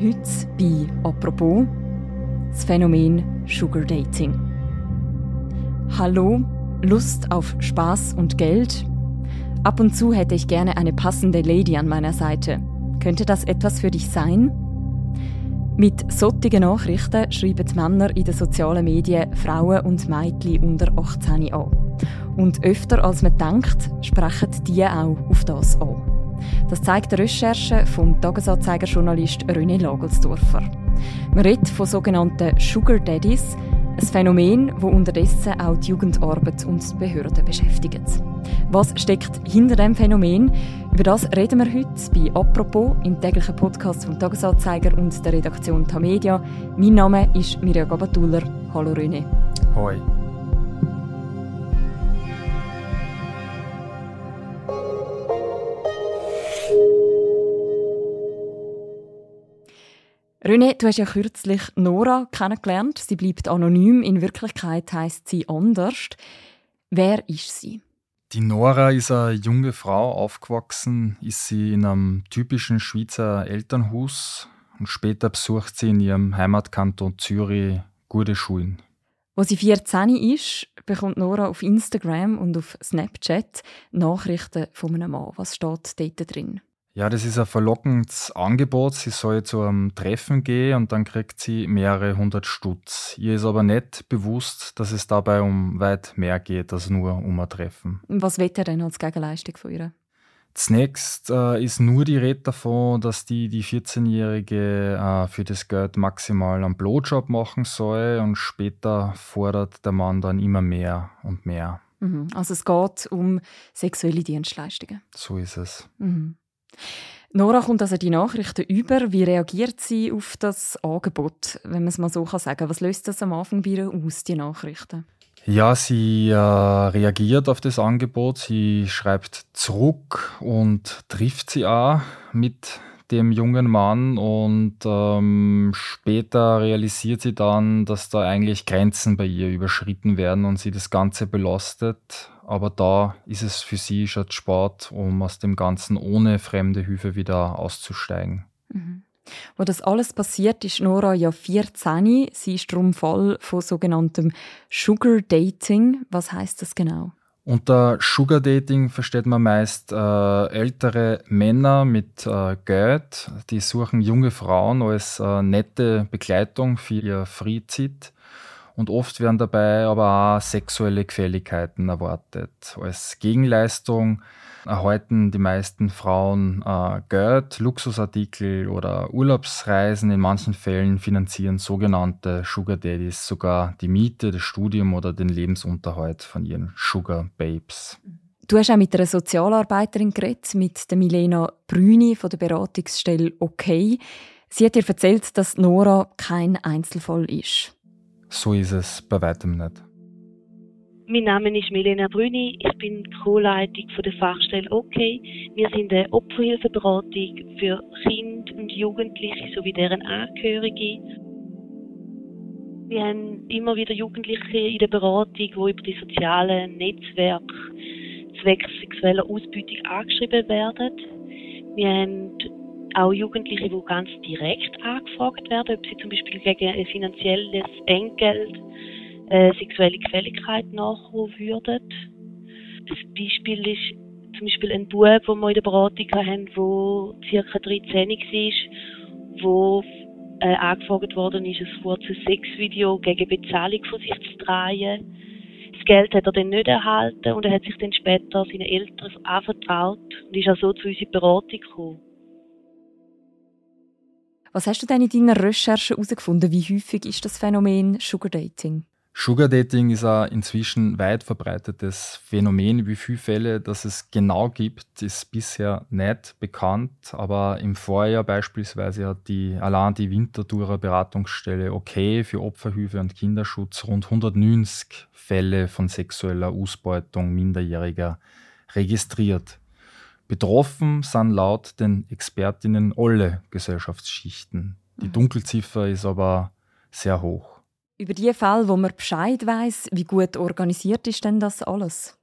Heute bei «Apropos» das Phänomen Sugar Dating. Hallo, Lust auf Spaß und Geld? Ab und zu hätte ich gerne eine passende Lady an meiner Seite. Könnte das etwas für dich sein? Mit solchen Nachrichten schreiben Männer in den sozialen Medien Frauen und Mädchen unter 18 an. Und öfter als man denkt, sprechen die auch auf das an. Das zeigt eine Recherche vom Tagesanzeiger-Journalist René Lagelsdorfer. Man redet von sogenannten Sugar Daddies, ein Phänomen, das unterdessen auch die Jugendarbeit und die Behörden beschäftigt. Was steckt hinter dem Phänomen? Über das reden wir heute bei «Apropos» im täglichen Podcast vom Tagesanzeiger und der Redaktion Tamedia. Mein Name ist Mirja Gabatuller. Hallo René. Hoi. René, du hast ja kürzlich Nora kennengelernt. Sie bleibt anonym. In Wirklichkeit heißt sie anders. Wer ist sie? Die Nora ist eine junge Frau. Aufgewachsen ist sie in einem typischen Schweizer Elternhaus und später besucht sie in ihrem Heimatkanton Zürich gute Schulen. Wo sie 14 ist, bekommt Nora auf Instagram und auf Snapchat Nachrichten von einem Mann. Was steht dort drin? Ja, das ist ein verlockendes Angebot. Sie soll zu einem Treffen gehen und dann kriegt sie mehrere hundert Stutz. Ihr ist aber nicht bewusst, dass es dabei um weit mehr geht als nur um ein Treffen. Was will er denn als Gegenleistung von ihr? Zunächst äh, ist nur die Rede davon, dass die, die 14-Jährige äh, für das Geld maximal einen Blowjob machen soll und später fordert der Mann dann immer mehr und mehr. Mhm. Also es geht um sexuelle Dienstleistungen. So ist es. Mhm. Nora kommt also die Nachrichten über. Wie reagiert sie auf das Angebot, wenn man es mal so sagen kann? Was löst das am Anfang bei ihr aus, die Nachrichten? Ja, sie äh, reagiert auf das Angebot. Sie schreibt zurück und trifft sie auch mit dem jungen Mann und ähm, später realisiert sie dann, dass da eigentlich Grenzen bei ihr überschritten werden und sie das Ganze belastet aber da ist es für sie schon Sport, um aus dem Ganzen ohne fremde Hilfe wieder auszusteigen. Mhm. Wo das alles passiert, ist Nora ja 14. Sie ist darum Fall von sogenanntem Sugar Dating. Was heißt das genau? Unter Sugar Dating versteht man meist äh, ältere Männer mit äh, Geld, die suchen junge Frauen als äh, nette Begleitung für ihr Freizeit und oft werden dabei aber auch sexuelle Gefälligkeiten erwartet. Als Gegenleistung erhalten die meisten Frauen äh, Geld, Luxusartikel oder Urlaubsreisen. In manchen Fällen finanzieren sogenannte Sugar Daddies sogar die Miete, das Studium oder den Lebensunterhalt von ihren Sugar Babes. Du hast auch mit einer Sozialarbeiterin geredet, mit der Milena Brüni von der Beratungsstelle OK. Sie hat dir erzählt, dass Nora kein Einzelfall ist. So ist es bei weitem nicht. Mein Name ist Milena Brüni, ich bin Co-Leitung der Fachstelle OK. Wir sind eine Opferhilfeberatung für Kinder und Jugendliche sowie deren Angehörige. Wir haben immer wieder Jugendliche in der Beratung, die über die sozialen Netzwerke zwecks sexueller Ausbeutung angeschrieben werden. Wir haben auch Jugendliche, die ganz direkt angefragt werden, ob sie zum Beispiel gegen ein finanzielles Entgelt äh, sexuelle Gefälligkeit nachkommen würden. Ein Beispiel ist zum Beispiel ein Bub, den wir in der Beratung haben, der ca. 13 war, wo äh, angefragt worden ist, ein kurzes Sexvideo gegen Bezahlung von sich zu drehen. Das Geld hat er dann nicht erhalten und er hat sich dann später seinen Eltern anvertraut und ist auch so zu unserer Beratung gekommen. Was hast du denn in deiner Recherche herausgefunden? Wie häufig ist das Phänomen Sugar Dating? Sugar Dating ist ein inzwischen weit verbreitetes Phänomen. Wie viele Fälle das es genau gibt, ist bisher nicht bekannt. Aber im Vorjahr beispielsweise hat die allein die Winterthurer Beratungsstelle OK für Opferhilfe und Kinderschutz rund 190 Fälle von sexueller Ausbeutung Minderjähriger registriert. Betroffen sind laut den Expertinnen alle Gesellschaftsschichten. Die mhm. Dunkelziffer ist aber sehr hoch. Über die Fälle, wo man Bescheid weiß, wie gut organisiert ist denn das alles?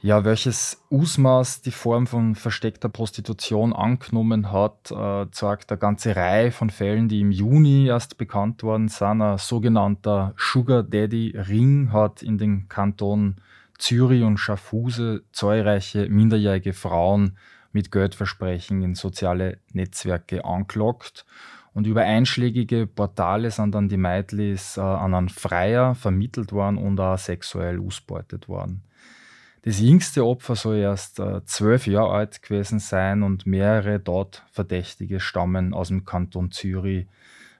Ja, welches Ausmaß die Form von versteckter Prostitution angenommen hat, äh, zeigt eine ganze Reihe von Fällen, die im Juni erst bekannt worden sind. Ein sogenannter Sugar Daddy Ring hat in den Kantonen Zürich und Schaffhuse zahlreiche minderjährige Frauen mit Geldversprechen in soziale Netzwerke angelockt. Und über einschlägige Portale sind dann die Mädels äh, an einen Freier vermittelt worden und auch sexuell ausbeutet worden. Das jüngste Opfer soll erst äh, zwölf Jahre alt gewesen sein und mehrere dort Verdächtige stammen aus dem Kanton Zürich,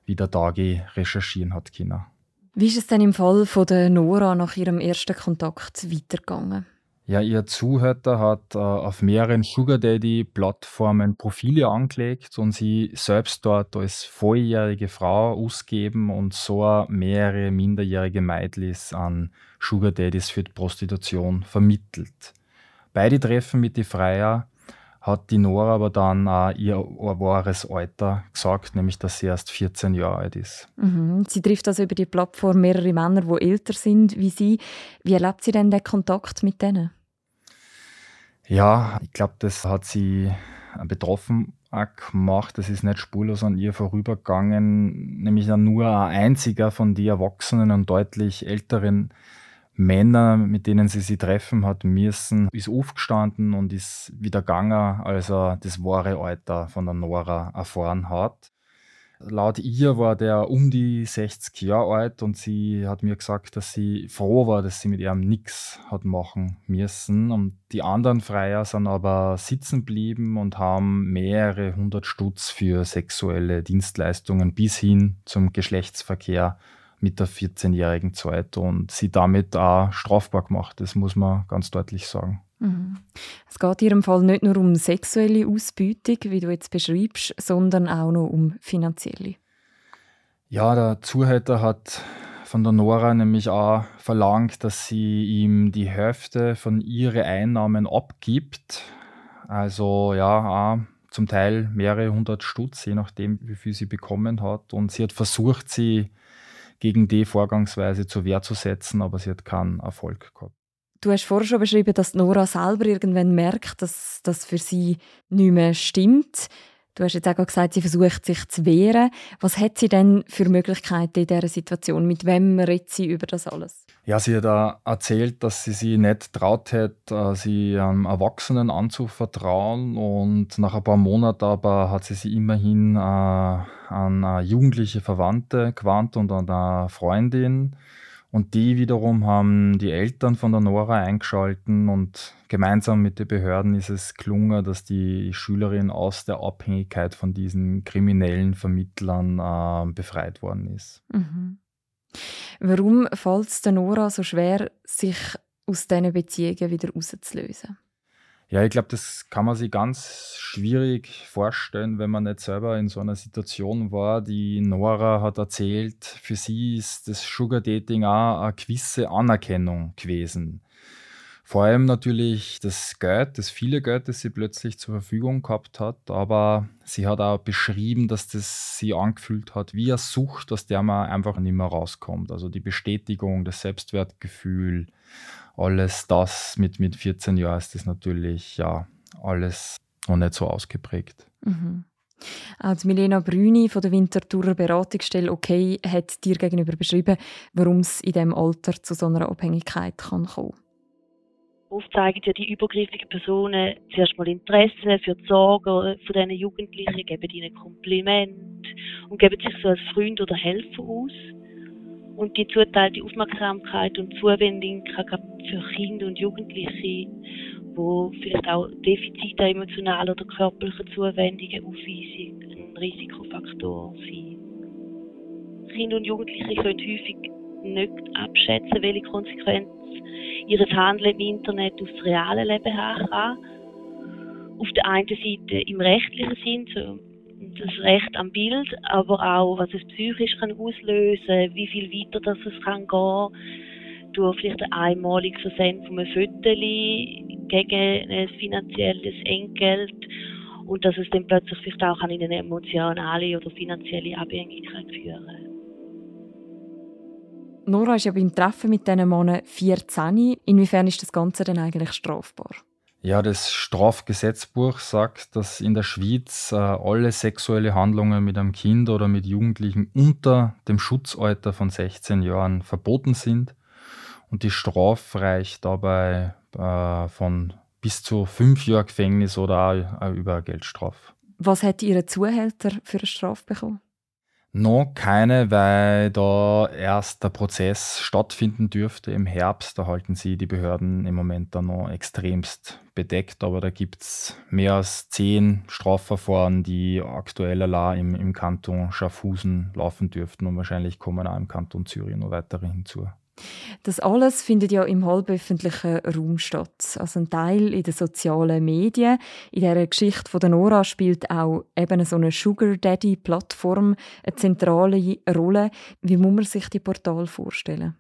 wie der Dagi recherchieren hat können. Wie ist es denn im Fall von der Nora nach ihrem ersten Kontakt weitergegangen? Ja, ihr Zuhörer hat äh, auf mehreren Sugar Daddy-Plattformen Profile angelegt und sie selbst dort als volljährige Frau ausgeben und so mehrere minderjährige Mädels an Sugar Daddies für die Prostitution vermittelt. Beide Treffen mit die Freier hat die Nora aber dann auch ihr wahres Alter gesagt, nämlich dass sie erst 14 Jahre alt ist. Mhm. Sie trifft also über die Plattform mehrere Männer, die älter sind wie sie. Wie erlebt sie denn den Kontakt mit denen? Ja, ich glaube, das hat sie betroffen auch gemacht. Das ist nicht spurlos an ihr vorübergegangen. Nämlich nur ein einziger von den Erwachsenen und deutlich älteren Männern, mit denen sie sich treffen hat müssen, ist aufgestanden und ist wieder gegangen, als er das wahre Alter von der Nora erfahren hat. Laut ihr war der um die 60 Jahre alt und sie hat mir gesagt, dass sie froh war, dass sie mit ihm nichts hat machen müssen. Und die anderen Freier sind aber sitzen geblieben und haben mehrere hundert Stutz für sexuelle Dienstleistungen bis hin zum Geschlechtsverkehr mit der 14-jährigen Zeit und sie damit auch strafbar gemacht. Das muss man ganz deutlich sagen. Mhm. Es geht in Ihrem Fall nicht nur um sexuelle Ausbeutung, wie du jetzt beschreibst, sondern auch noch um finanzielle. Ja, der Zuhälter hat von der Nora nämlich auch verlangt, dass sie ihm die Hälfte von ihren Einnahmen abgibt. Also ja, auch zum Teil mehrere hundert Stutz, je nachdem, wie viel sie bekommen hat. Und sie hat versucht, sie gegen die Vorgangsweise zur Wehr zu setzen, aber sie hat keinen Erfolg gehabt. Du hast vorher schon beschrieben, dass Nora selber irgendwann merkt, dass das für sie nicht mehr stimmt. Du hast jetzt auch gesagt, sie versucht sich zu wehren. Was hat sie denn für Möglichkeiten in dieser Situation? Mit wem redet sie über das alles? Ja, sie hat auch erzählt, dass sie sich nicht traut hat, äh, sie einem Erwachsenen anzuvertrauen. Und nach ein paar Monaten aber hat sie sich immerhin äh, an jugendliche Verwandte gewandt und an eine Freundin. Und die wiederum haben die Eltern von der Nora eingeschalten und gemeinsam mit den Behörden ist es gelungen, dass die Schülerin aus der Abhängigkeit von diesen kriminellen Vermittlern äh, befreit worden ist. Mhm. Warum fällt es Nora so schwer, sich aus diesen Beziehungen wieder rauszulösen? Ja, ich glaube, das kann man sich ganz schwierig vorstellen, wenn man nicht selber in so einer Situation war. Die Nora hat erzählt, für sie ist das Sugar Dating auch eine gewisse Anerkennung gewesen. Vor allem natürlich das Geld, das viele Geld, das sie plötzlich zur Verfügung gehabt hat. Aber sie hat auch beschrieben, dass das sie angefühlt hat wie eine Sucht, aus der man einfach nicht mehr rauskommt. Also die Bestätigung, das Selbstwertgefühl, alles das mit, mit 14 Jahren ist das natürlich ja alles noch nicht so ausgeprägt. Mhm. Also Milena Brüni von der Winterthurer Beratungsstelle OK hat dir gegenüber beschrieben, warum es in diesem Alter zu so einer Abhängigkeit kann kommen Oft zeigen ja die übergriffigen Personen zuerst mal Interesse für die Sorge von diesen Jugendlichen, geben ihnen Kompliment und geben sich so als Freund oder Helfer aus. Und die zuteilte Aufmerksamkeit und Zuwendung kann für Kinder und Jugendliche, wo vielleicht auch Defizite emotionaler oder körperlicher Zuwendungen aufweisen, ein Risikofaktor sein. Kinder und Jugendliche können häufig nicht abschätzen, welche Konsequenzen ihres Handeln im Internet aufs reale Leben haben Auf der einen Seite im rechtlichen Sinn, so das Recht am Bild, aber auch, was es psychisch kann auslösen wie viel weiter das es kann gehen, durch vielleicht ein einmaliges Versenden von einem Föteli gegen ein finanzielles Entgelt. Und dass es dann plötzlich vielleicht auch in eine emotionale oder finanzielle Abhängigkeit führen Nora ist ja beim Treffen mit diesen Männern 14. Inwiefern ist das Ganze denn eigentlich strafbar? Ja, das Strafgesetzbuch sagt, dass in der Schweiz äh, alle sexuelle Handlungen mit einem Kind oder mit Jugendlichen unter dem Schutzalter von 16 Jahren verboten sind. Und die Strafe reicht dabei äh, von bis zu fünf Jahren Gefängnis oder auch über Geldstrafe. Was hätte Ihre Zuhälter für eine Strafe bekommen? Noch keine, weil da erst der Prozess stattfinden dürfte im Herbst. Da halten sie die Behörden im Moment dann noch extremst bedeckt, aber da gibt es mehr als zehn Strafverfahren, die aktuell im, im Kanton Schaffhausen laufen dürften und wahrscheinlich kommen auch im Kanton Zürich noch weitere hinzu. Das alles findet ja im halböffentlichen Raum statt. Also ein Teil in den sozialen Medien. In dieser Geschichte von der Nora spielt auch eben so eine Sugar Daddy Plattform eine zentrale Rolle. Wie muss man sich die Portal vorstellen?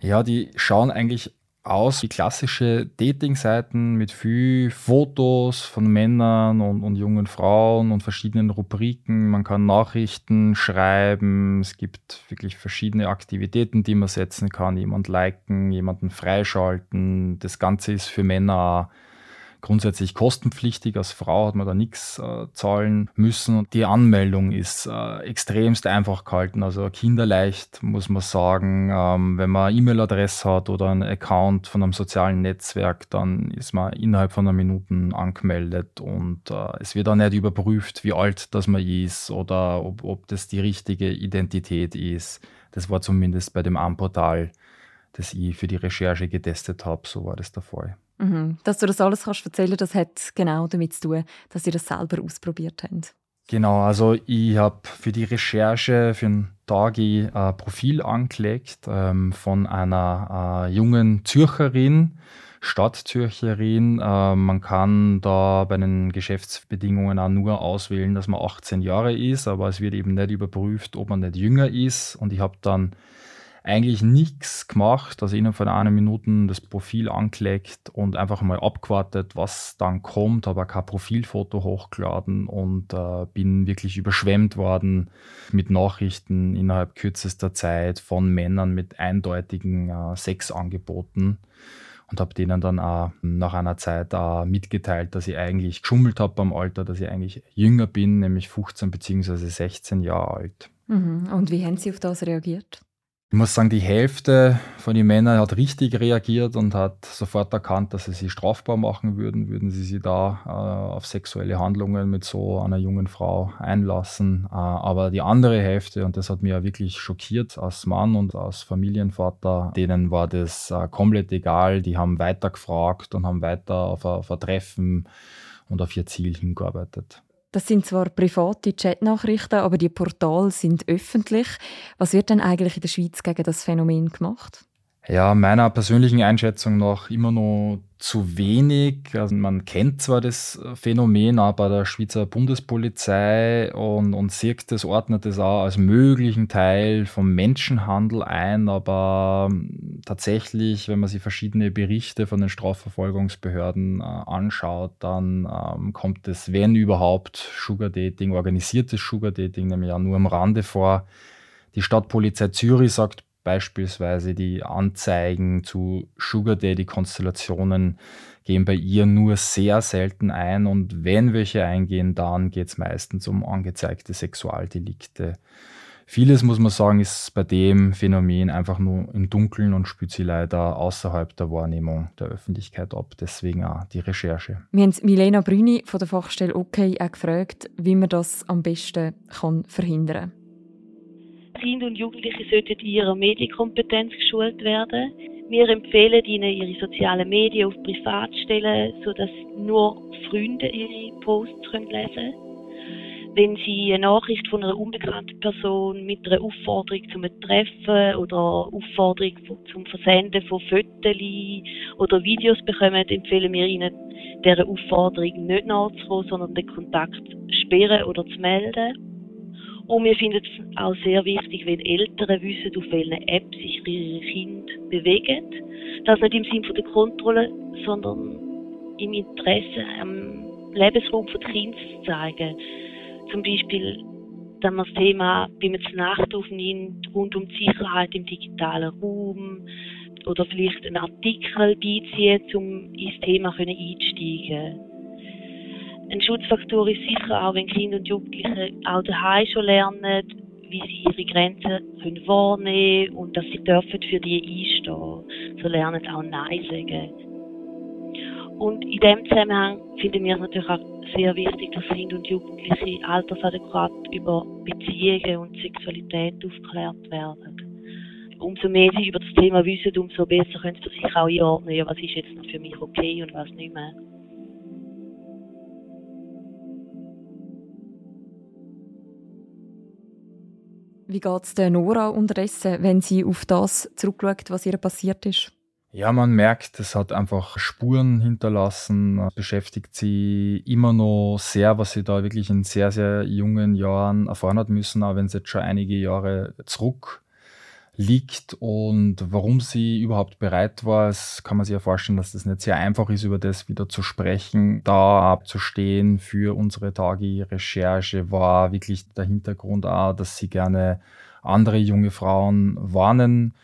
Ja, die schauen eigentlich aus wie klassische Dating-Seiten mit viel Fotos von Männern und, und, jungen Frauen und verschiedenen Rubriken. Man kann Nachrichten schreiben. Es gibt wirklich verschiedene Aktivitäten, die man setzen kann. Jemand liken, jemanden freischalten. Das Ganze ist für Männer grundsätzlich kostenpflichtig. Als Frau hat man da nichts äh, zahlen müssen. Die Anmeldung ist äh, extremst einfach gehalten, also kinderleicht, muss man sagen. Ähm, wenn man E-Mail-Adresse hat oder einen Account von einem sozialen Netzwerk, dann ist man innerhalb von einer Minute angemeldet und äh, es wird auch nicht überprüft, wie alt das man ist oder ob, ob das die richtige Identität ist. Das war zumindest bei dem Am-Portal, das ich für die Recherche getestet habe, so war das der Fall. Mhm. Dass du das alles kannst erzählen, das hat genau damit zu tun, dass ihr das selber ausprobiert habt. Genau, also ich habe für die Recherche für einen Tag ein Profil angelegt ähm, von einer äh, jungen Zürcherin, Stadtzürcherin. Äh, man kann da bei den Geschäftsbedingungen auch nur auswählen, dass man 18 Jahre ist, aber es wird eben nicht überprüft, ob man nicht jünger ist. Und ich habe dann eigentlich nichts gemacht, also innerhalb von einer Minute das Profil angelegt und einfach mal abgewartet, was dann kommt, habe kein Profilfoto hochgeladen und äh, bin wirklich überschwemmt worden mit Nachrichten innerhalb kürzester Zeit von Männern mit eindeutigen äh, Sexangeboten und habe denen dann auch nach einer Zeit auch mitgeteilt, dass ich eigentlich geschummelt habe beim Alter, dass ich eigentlich jünger bin, nämlich 15 bzw. 16 Jahre alt. Mhm. Und wie haben Sie auf das reagiert? Ich muss sagen, die Hälfte von den Männern hat richtig reagiert und hat sofort erkannt, dass sie sich strafbar machen würden, würden sie sich da äh, auf sexuelle Handlungen mit so einer jungen Frau einlassen. Äh, aber die andere Hälfte, und das hat mich ja wirklich schockiert als Mann und als Familienvater, denen war das äh, komplett egal. Die haben weiter gefragt und haben weiter auf ein Treffen und auf ihr Ziel hingearbeitet. Das sind zwar private Chatnachrichten, aber die Portale sind öffentlich. Was wird denn eigentlich in der Schweiz gegen das Phänomen gemacht? Ja, meiner persönlichen Einschätzung nach immer noch zu wenig. Also man kennt zwar das Phänomen auch bei der Schweizer Bundespolizei und, und sieht das, ordnet das auch als möglichen Teil vom Menschenhandel ein, aber ähm, tatsächlich, wenn man sich verschiedene Berichte von den Strafverfolgungsbehörden äh, anschaut, dann ähm, kommt es, wenn überhaupt, Sugar Dating, organisiertes Sugar Dating, nämlich auch nur am Rande vor. Die Stadtpolizei Zürich sagt Beispielsweise die Anzeigen zu Sugar Daddy-Konstellationen gehen bei ihr nur sehr selten ein und wenn welche eingehen, dann geht es meistens um angezeigte Sexualdelikte. Vieles, muss man sagen, ist bei dem Phänomen einfach nur im Dunkeln und spielt sie leider außerhalb der Wahrnehmung der Öffentlichkeit ab. Deswegen auch die Recherche. Wir haben Milena Brüni von der Fachstelle OK auch gefragt, wie man das am besten kann verhindern kann. Kinder und Jugendliche sollten in ihrer Medienkompetenz geschult werden. Wir empfehlen ihnen, ihre sozialen Medien auf privat zu stellen, sodass nur Freunde ihre Posts lesen können. Wenn Sie eine Nachricht von einer unbekannten Person mit einer Aufforderung zum Treffen oder Aufforderung zum Versenden von Fotos oder Videos bekommen, empfehlen wir Ihnen, dieser Aufforderung nicht nachzukommen, sondern den Kontakt zu sperren oder zu melden. Und wir finden es auch sehr wichtig, wenn Eltern wissen, auf welchen Apps sich ihre Kinder bewegen. Das nicht im Sinne der Kontrolle, sondern im Interesse am Lebensraum der Kinder zu zeigen. Zum Beispiel Dann man das Thema, wie man es Nacht aufnimmt, rund um die Sicherheit im digitalen Raum oder vielleicht einen Artikel beizieht, um ins Thema einsteigen Ein Schutzfaktor ist sicher auch, wenn Kinder und Jugendliche auch daheim schon lernen, wie sie ihre Grenzen können wahrnehmen und dass sie dürfen für die einstehen. So lernen auch Nein sagen. Und in dem Zusammenhang finden wir es natürlich auch sehr wichtig, dass Kinder und Jugendliche altersadäquat über Beziehungen und Sexualität aufgeklärt werden. Umso mehr sie über das Thema wissen, umso besser können sie sich auch einordnen, ja, was ist jetzt noch für mich okay und was nicht mehr. Wie geht es der Nora unterdessen, wenn sie auf das zurückschaut, was ihr passiert ist? Ja, man merkt, es hat einfach Spuren hinterlassen, beschäftigt sie immer noch sehr, was sie da wirklich in sehr, sehr jungen Jahren erfahren hat müssen, auch wenn es jetzt schon einige Jahre zurück liegt und warum sie überhaupt bereit war. Es kann man sich ja vorstellen, dass das nicht sehr einfach ist, über das wieder zu sprechen. Da abzustehen für unsere Tagi-Recherche war wirklich der Hintergrund auch, dass sie gerne andere junge Frauen warnen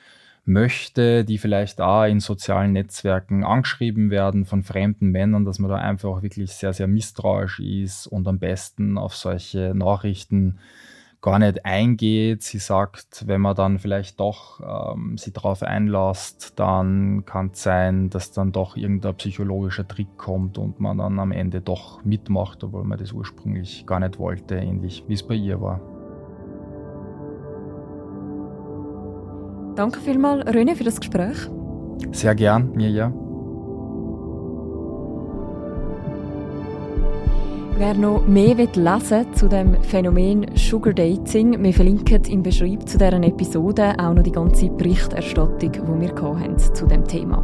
möchte, die vielleicht auch in sozialen Netzwerken angeschrieben werden von fremden Männern, dass man da einfach wirklich sehr, sehr misstrauisch ist und am besten auf solche Nachrichten gar nicht eingeht. Sie sagt, wenn man dann vielleicht doch ähm, sie darauf einlässt, dann kann es sein, dass dann doch irgendein psychologischer Trick kommt und man dann am Ende doch mitmacht, obwohl man das ursprünglich gar nicht wollte, ähnlich wie es bei ihr war. Danke vielmals, René, für das Gespräch. Sehr gern, Mirja. Wer noch mehr lesen zu dem Phänomen Sugar Dating, wir verlinken im Beschreibung zu deren Episode auch noch die ganze Berichterstattung, die wir haben zu dem Thema.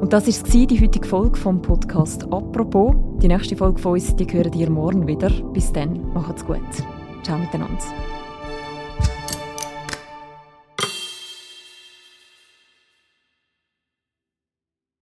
Und das war die heutige Folge vom Podcast «Apropos». Die nächste Folge von uns, die hören ihr morgen wieder. Bis dann, macht's gut. Ciao miteinander.